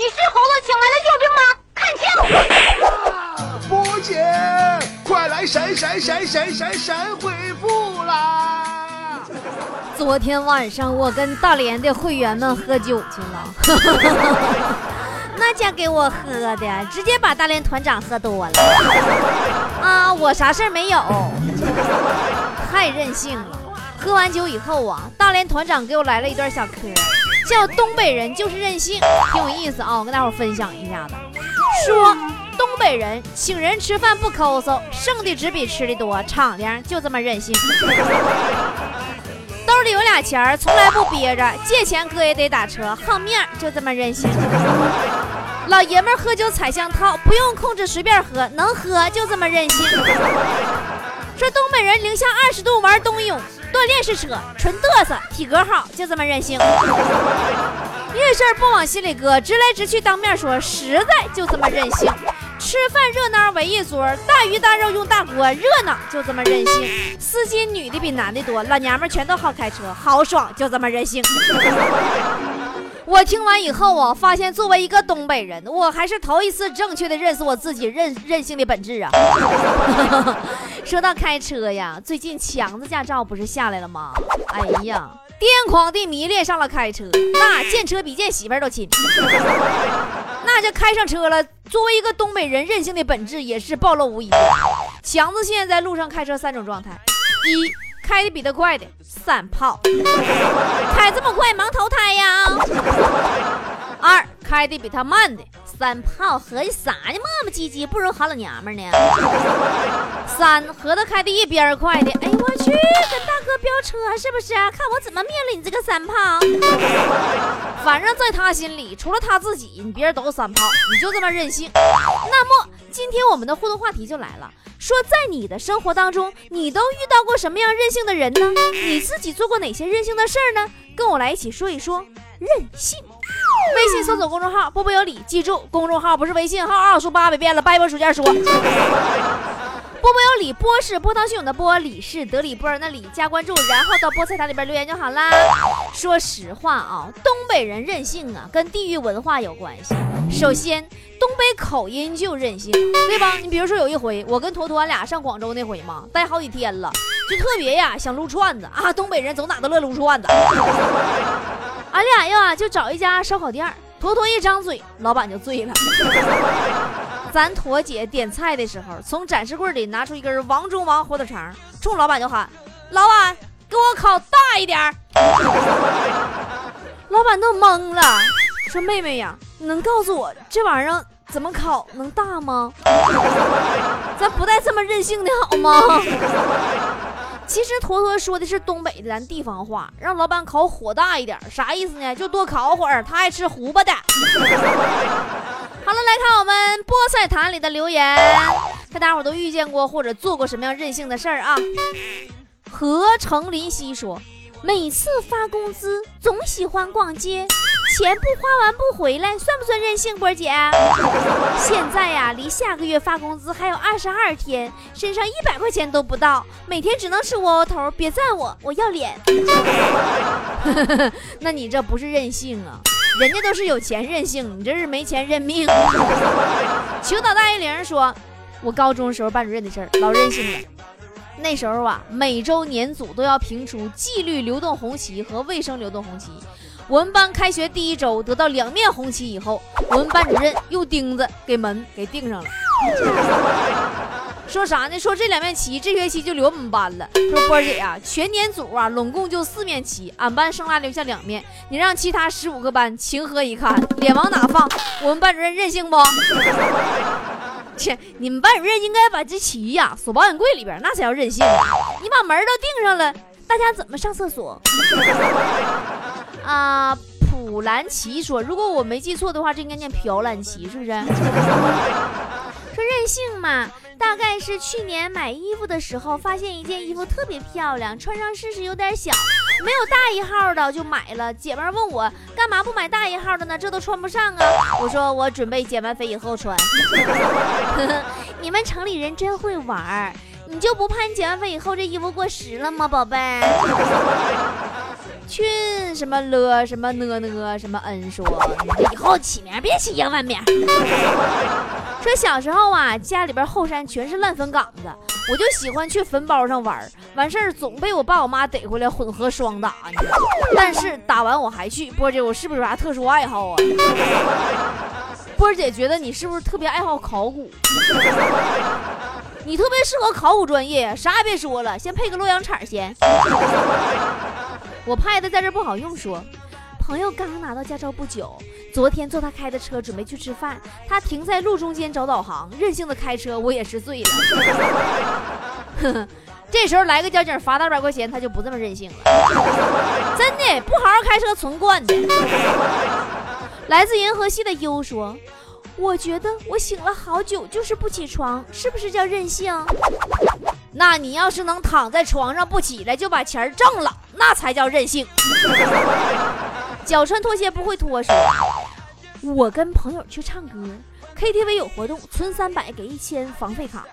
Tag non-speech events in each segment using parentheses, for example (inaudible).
你是猴子请来的救兵吗？看清！波姐，快来闪闪闪闪闪闪回复啦！昨天晚上我跟大连的会员们喝酒去了，(laughs) 那家给我喝的，直接把大连团长喝多了。啊，我啥事儿没有，太任性了。喝完酒以后啊，大连团长给我来了一段小嗑，叫东北人就是任性，挺有意思啊。我跟大伙分享一下子，说东北人请人吃饭不抠搜，剩的只比吃的多，敞亮就这么任性。(laughs) 兜里有俩钱儿，从来不憋着，借钱哥也得打车，好面就这么任性。老爷们喝酒踩香套，不用控制随便喝，能喝就这么任性。说东北人零下二十度玩冬泳。锻炼是扯，纯嘚瑟，体格好，就这么任性。遇事不往心里搁，直来直去当面说，实在就这么任性。吃饭热闹围一桌，大鱼大肉用大锅，热闹就这么任性。司机女的比男的多，老娘们全都好开车，豪爽，就这么任性。(laughs) 我听完以后啊，发现作为一个东北人，我还是头一次正确的认识我自己任任性的本质啊。(laughs) 说到开车呀，最近强子驾照不是下来了吗？哎呀，癫狂地迷恋上了开车，那见车比见媳妇儿都亲。(laughs) 那就开上车了。作为一个东北人，任性的本质也是暴露无遗。强子现在在路上开车三种状态：一，开的比他快的散炮，开这么快忙投胎呀；二，开的比他慢的。三炮合计啥呢？磨磨唧唧，不如好老娘们呢。三合着开的一边快的，哎呦我去，跟大哥飙车是不是？看我怎么灭了你这个三炮！反正在他心里，除了他自己，你别人都三炮，你就这么任性。那么今天我们的互动话题就来了，说在你的生活当中，你都遇到过什么样任性的人呢？你自己做过哪些任性的事儿呢？跟我来一起说一说任性。微信搜索公众号“波波有理”，记住，公众号不是微信号啊！说八百遍了，掰波书件说。波波有理，波是波涛汹涌的波，理是得理不饶人的理。加关注，然后到菠菜坛里边留言就好啦。说实话啊，东北人任性啊，跟地域文化有关系。首先，东北口音就任性，对吧？你比如说有一回，我跟坨坨俩上广州那回嘛，待好几天了，就特别呀想撸串子啊。东北人走哪都乐撸串子。俺俩呀，就找一家烧烤店坨坨一张嘴，老板就醉了。(laughs) 咱坨姐点菜的时候，从展示柜里拿出一根王中王火腿肠，冲老板就喊：“老板，给我烤大一点儿 (laughs) 老板都懵了，说：“妹妹呀，你能告诉我这玩意儿怎么烤能大吗？(laughs) 咱不带这么任性的好吗？”其实坨坨说的是东北的咱地方话，让老板烤火大一点，啥意思呢？就多烤会儿，他爱吃糊巴的。(laughs) 好了，来看我们菠菜坛里的留言，看大伙都遇见过或者做过什么样任性的事儿啊？何成林夕说，每次发工资总喜欢逛街。钱不花完不回来，算不算任性？波姐，现在呀，离下个月发工资还有二十二天，身上一百块钱都不到，每天只能吃窝窝头。别赞我，我要脸。(laughs) 那你这不是任性啊？人家都是有钱任性，你这是没钱认命。求导大一零说，我高中时候班主任的事儿老任性了。那时候啊，每周年组都要评出纪律流动红旗和卫生流动红旗。我们班开学第一周得到两面红旗以后，我们班主任用钉子给门给钉上了。说啥呢？说这两面旗这学期就留我们班了。说波姐呀，全年组啊，拢共就四面旗，俺班剩拉留下两面，你让其他十五个班情何以堪？脸往哪放？我们班主任任性不？(laughs) 切，你们班主任应该把这旗呀锁保险柜里边，那才叫任性。你把门都钉上了，大家怎么上厕所？啊，普兰奇说，如果我没记错的话，这应该念朴兰奇，是不是？(laughs) 说任性嘛，大概是去年买衣服的时候，发现一件衣服特别漂亮，穿上试试有点小，没有大一号的就买了。姐妹问我干嘛不买大一号的呢？这都穿不上啊。我说我准备减完肥以后穿。(laughs) 你们城里人真会玩儿，你就不怕你减完肥以后这衣服过时了吗，宝贝？群什么了什么呢呢什么恩说，以后起名别起英文名。(laughs) 说小时候啊，家里边后山全是烂坟岗子，我就喜欢去坟包上玩，完事儿总被我爸我妈逮回来混合双打。但是打完我还去，波姐，我是不是有啥特殊爱好啊？波姐觉得你是不是特别爱好考古？你特别适合考古专业，啥也别说了，先配个洛阳铲先。我拍的在这不好用，说。朋友刚拿到驾照不久，昨天坐他开的车准备去吃饭，他停在路中间找导航，任性的开车，我也是醉了。(laughs) 这时候来个交警罚他二百块钱，他就不这么任性了。真的，不好好开车存惯的。来自银河系的优说：“我觉得我醒了好久就是不起床，是不是叫任性？那你要是能躺在床上不起来就把钱挣了，那才叫任性。”脚穿拖鞋不会脱说，我跟朋友去唱歌，KTV 有活动，存三百给一千房费卡。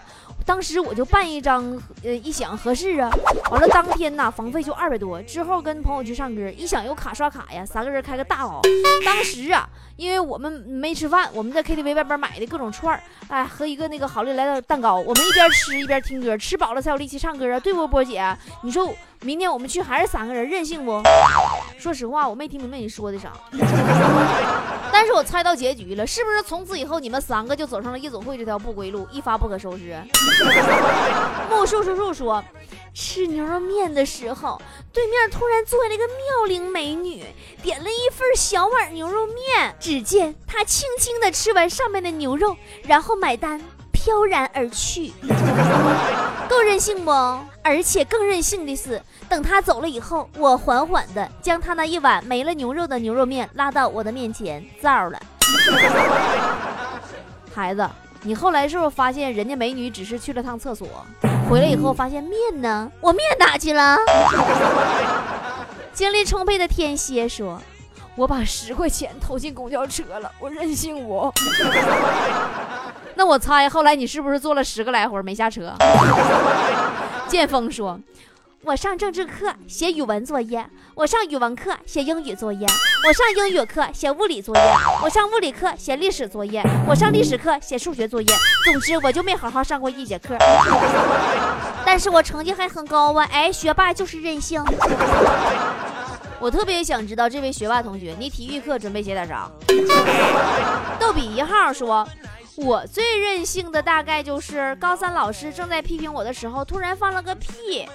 当时我就办一张，呃，一想合适啊，完了当天呐，房费就二百多。之后跟朋友去唱歌，一想有卡刷卡呀，三个人开个大包。当时啊，因为我们没吃饭，我们在 KTV 外边买的各种串儿，哎，和一个那个好利来的蛋糕，我们一边吃一边听歌，吃饱了才有力气唱歌啊，对不，波姐？你说明天我们去还是三个人，任性不？说实话，我没听明白你说的啥。(laughs) 但是我猜到结局了，是不是从此以后你们三个就走上了夜总会这条不归路，一发不可收拾？(laughs) 木树树树说，吃牛肉面的时候，对面突然坐下了一个妙龄美女，点了一份小碗牛肉面。只见她轻轻的吃完上面的牛肉，然后买单，飘然而去。(laughs) 够任性不？而且更任性的是，等他走了以后，我缓缓的将他那一碗没了牛肉的牛肉面拉到我的面前，造了。(laughs) 孩子，你后来是不是发现人家美女只是去了趟厕所，回来以后发现面呢？我面哪去了？(laughs) 精力充沛的天蝎说：“我把十块钱投进公交车了，我任性我。”那我猜后来你是不是坐了十个来回没下车？(laughs) 剑锋说：“我上政治课写语文作业，我上语文课写英语作业，我上英语课写物理作业，我上物理课写历史作业，我上历史课写数学作业。总之我就没好好上过一节课，(laughs) 但是我成绩还很高啊！哎，学霸就是任性。我特别想知道这位学霸同学，你体育课准备写点啥？”逗比一号说。我最任性的大概就是高三老师正在批评我的时候，突然放了个屁，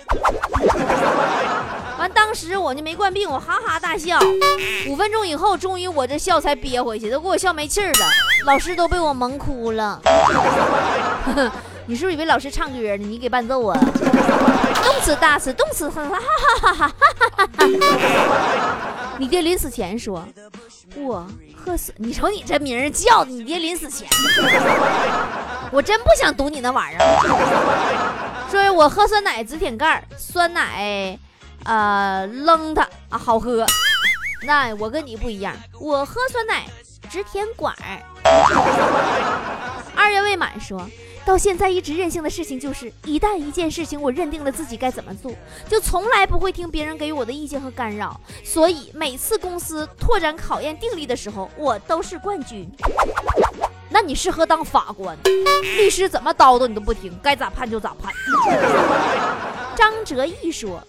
完当时我就没惯病，我哈哈大笑，五分钟以后，终于我这笑才憋回去，都给我笑没气儿了，老师都被我萌哭了。(laughs) 你是不是以为老师唱歌呢？你给伴奏啊？动词大词动词，哈哈哈哈哈哈！你爹临死前说，我。喝死！你瞅你这名儿叫的，你爹临死前，(laughs) 我真不想读你那玩意儿。说我喝酸奶直舔盖儿，酸奶，呃，扔它啊，好喝。那我跟你不一样，我喝酸奶直舔管儿。二月未满说。到现在一直任性的事情就是，一旦一件事情我认定了自己该怎么做，就从来不会听别人给我的意见和干扰。所以每次公司拓展考验定力的时候，我都是冠军。那你适合当法官，律师怎么叨叨你都不听，该咋判就咋判。张哲毅说。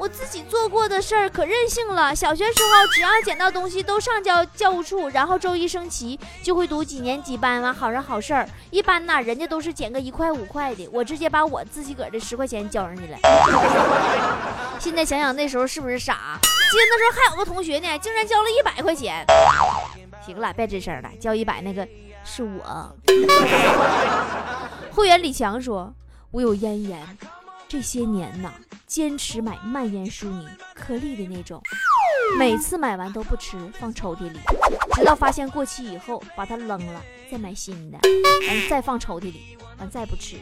我自己做过的事儿可任性了。小学时候，只要捡到东西都上交教务处，然后周一升旗就会读几年几班完好人好事儿。一般呢，人家都是捡个一块五块的，我直接把我自己个儿的十块钱交上去了。现在想想那时候是不是傻？记得那时候还有个同学呢，竟然交了一百块钱。行了，别吱声了，交一百那个是我。(laughs) 会员李强说：“我有咽炎。”这些年呐，坚持买蔓延舒宁颗粒的那种，每次买完都不吃，放抽屉里，直到发现过期以后把它扔了，再买新的，完再放抽屉里，完再不吃。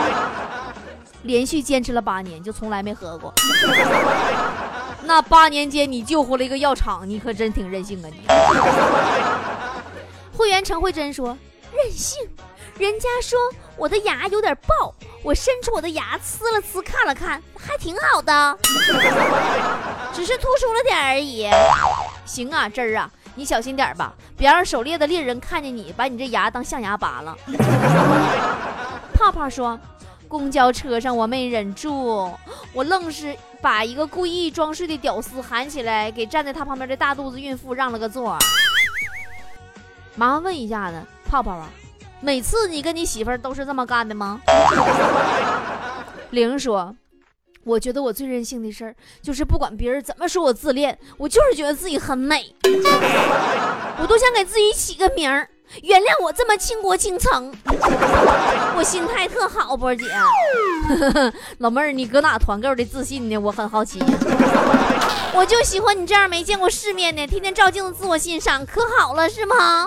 (laughs) 连续坚持了八年，就从来没喝过。(laughs) 那八年间你救活了一个药厂，你可真挺任性啊你。(laughs) 会员陈慧珍说：“任性，人家说我的牙有点爆。”我伸出我的牙呲了呲，看了看，还挺好的，(laughs) 只是突出了点而已。行啊，真儿啊，你小心点吧，别让狩猎的猎人看见你，把你这牙当象牙拔了。(laughs) 泡泡说。公交车上，我没忍住，我愣是把一个故意装睡的屌丝喊起来，给站在他旁边的大肚子孕妇让了个座。(laughs) 麻烦问一下子，泡泡啊，每次你跟你媳妇儿都是这么干的吗？(laughs) 玲说，我觉得我最任性的事儿就是不管别人怎么说我自恋，我就是觉得自己很美，我都想给自己起个名儿。原谅我这么倾国倾城，我心态特好，波姐。(laughs) 老妹儿，你搁哪团购的自信呢？我很好奇。我就喜欢你这样没见过世面的，天天照镜子自我欣赏，可好了是吗？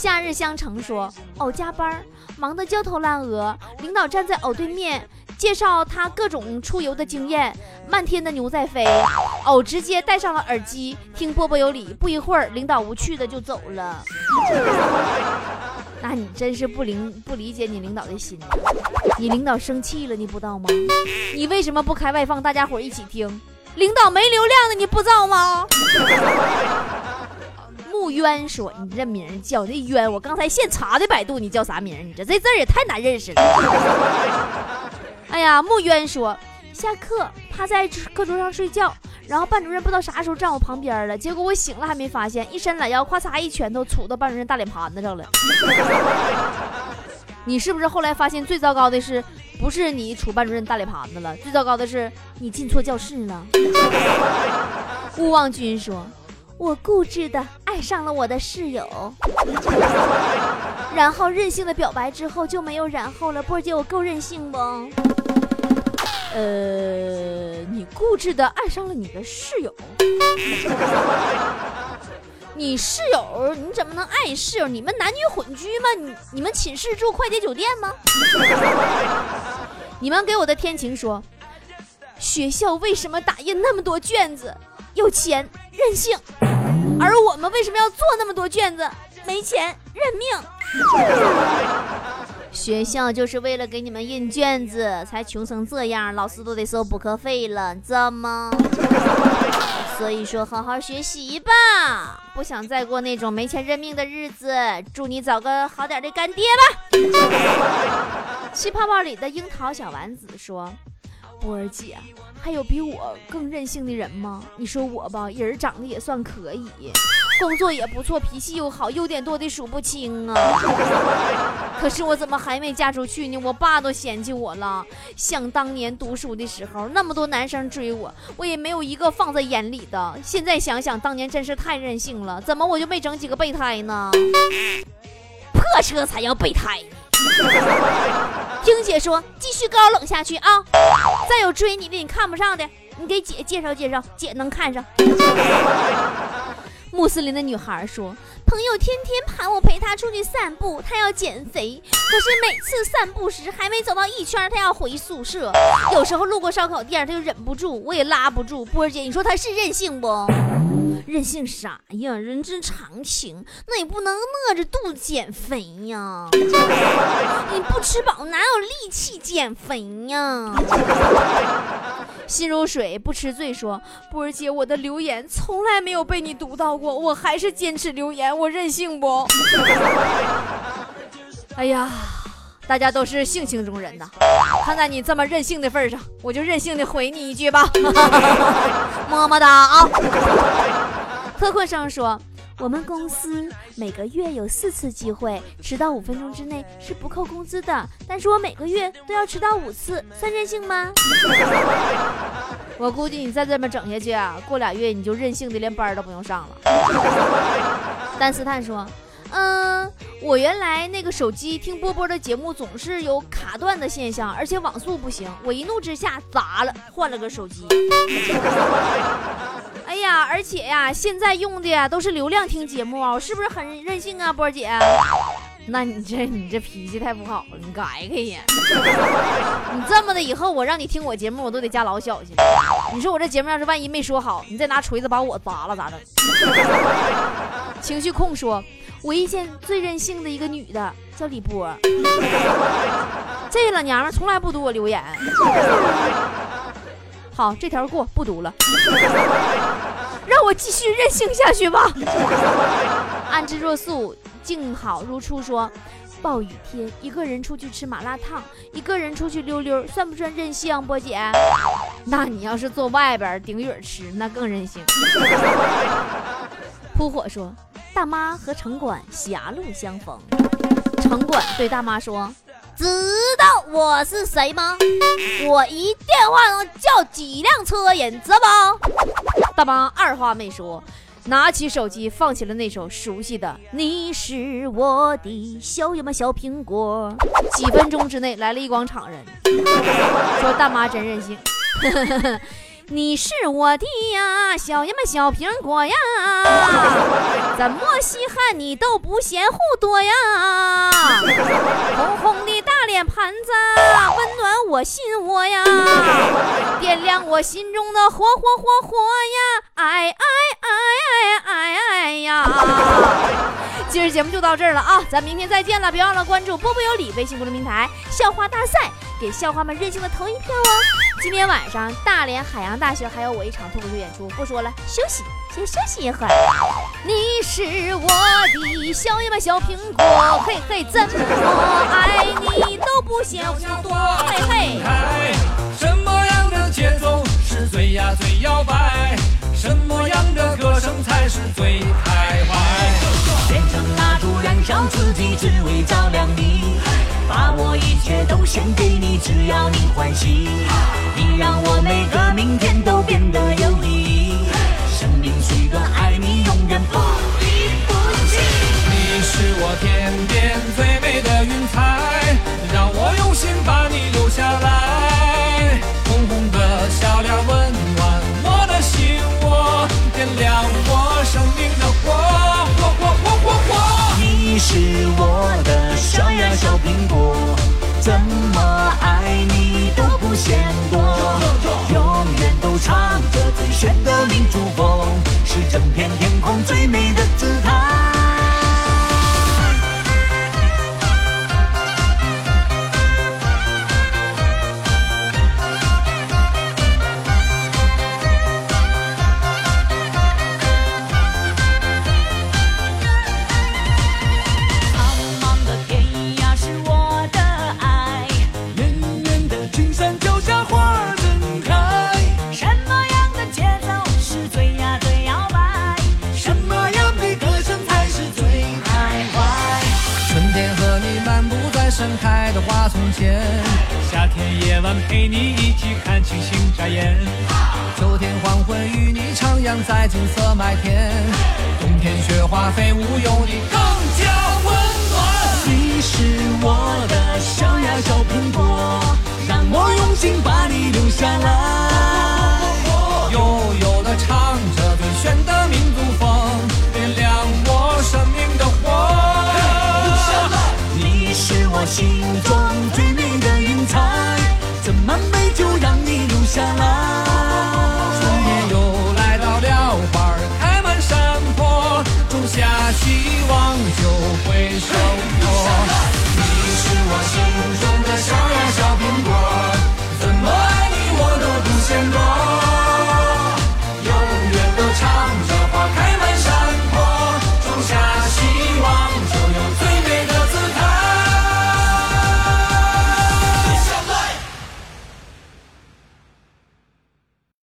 夏日相城说，偶加班，忙得焦头烂额，领导站在偶对面。介绍他各种出游的经验，漫天的牛在飞，偶直接戴上了耳机听波波有理。不一会儿，领导无趣的就走了。(laughs) 那你真是不理不理解你领导的心，你领导生气了，你不知道吗？你为什么不开外放，大家伙一起听？领导没流量的，你不知道吗？渊说：“你这名叫那渊，我刚才现查的百度，你叫啥名？你这这字儿也太难认识了。(laughs) ”哎呀，木渊说，下课趴在课桌上睡觉，然后班主任不知道啥时候站我旁边了，结果我醒了还没发现，一伸懒腰，咔嚓一拳头杵到班主任大脸盘子上了。你是不是后来发现最糟糕的是，不是你杵班主任大脸盘子了，最糟糕的是你进错教室了？(laughs) 勿忘君说，我固执的爱上了我的室友，(laughs) 然后任性的表白之后就没有然后了。波姐，我够任性不？呃，你固执的爱上了你的室友，(laughs) 你室友你怎么能爱室友？你们男女混居吗？你你们寝室住快捷酒店吗？(laughs) 你们给我的天晴说，学校为什么打印那么多卷子？有钱任性，而我们为什么要做那么多卷子？没钱认命。(laughs) 学校就是为了给你们印卷子，才穷成这样，老师都得收补课费了，知道吗？(laughs) 所以说，好好学习吧，不想再过那种没钱认命的日子。祝你找个好点的干爹吧。(laughs) 气泡泡里的樱桃小丸子说：“波儿姐，还有比我更任性的人吗？你说我吧，人长得也算可以。”工作也不错，脾气又好，优点多的数不清啊。(laughs) 可是我怎么还没嫁出去呢？我爸都嫌弃我了。想当年读书的时候，那么多男生追我，我也没有一个放在眼里的。现在想想，当年真是太任性了。怎么我就没整几个备胎呢？破车才要备胎。(laughs) 听姐说，继续高冷下去啊！再有追你的，你看不上的，你给姐介绍介绍，姐能看上。穆斯林的女孩说：“朋友天天喊我陪他出去散步，他要减肥。可是每次散步时还没走到一圈，他要回宿舍。有时候路过烧烤店，他就忍不住，我也拉不住。波儿姐，你说他是任性不？任性啥呀？人之常情。那也不能饿着肚子减肥呀。你不吃饱哪有力气减肥呀？”心如水不吃醉，说波儿姐，我的留言从来没有被你读到过，我还是坚持留言，我任性不？(laughs) 哎呀，大家都是性情中人呐，看在你这么任性的份上，我就任性的回你一句吧，(laughs) 么么哒啊！(laughs) 特困生说。我们公司每个月有四次机会，迟到五分钟之内是不扣工资的。但是我每个月都要迟到五次，算任性吗？(laughs) 我估计你再这么整下去啊，过俩月你就任性的连班都不用上了。丹斯坦说：“嗯，我原来那个手机听波波的节目总是有卡断的现象，而且网速不行。我一怒之下砸了，换了个手机。”呀，而且呀，现在用的呀都是流量听节目啊，我是不是很任性啊，波儿姐？那你这你这脾气太不好了，你改改呀！你这么的，以后我让你听我节目，我都得加老小心。你说我这节目要是万一没说好，你再拿锤子把我砸了咋整？(laughs) 情绪控说，我遇见最任性的一个女的叫李波。这老娘们从来不读我留言。(laughs) 好，这条过，不读了。让我继续任性下去吧。(laughs) 安之若素，静好如初说。暴雨天，一个人出去吃麻辣烫，一个人出去溜溜，算不算任性？波姐，那你要是坐外边顶雨吃，那更任性。(laughs) 扑火说，大妈和城管狭路相逢，城管对大妈说，知道我是谁吗？我一电话能叫几辆车人，知道不？大妈二话没说。拿起手机，放起了那首熟悉的《你是我的小呀嘛小苹果》。几分钟之内来了一广场人，说大妈真任性。你是我的呀小呀嘛小苹果呀，(laughs) 怎么稀罕你都不嫌乎多呀？红红的大脸盘子，温暖我心窝呀，点亮我心中的火火火火呀！哎哎哎哎哎哎呀！今儿节目就到这儿了啊，咱明天再见了！别忘了关注波波有理微信公众平台，笑话大赛，给校花们任性的投一票哦！今天晚上大连海洋大学还有我一场脱口秀演出，不说了，休息，先休息一会儿。你是我的小呀么小苹果，嘿嘿，怎么爱你都不嫌多，嘿嘿。什么样的节奏是最呀最摇摆？什么样的歌声才是最开怀？点上蜡烛，燃烧自己，只为只要你欢喜。你让我每个明天都变得陪你一起看星星眨眼。秋天黄昏与你徜徉在金色麦田。冬天雪花飞舞有你更加温暖。你是我的小呀小苹果让我用心把你留下来。悠悠的唱着最炫的民族风点亮我生命的火。你是我心中最沙拉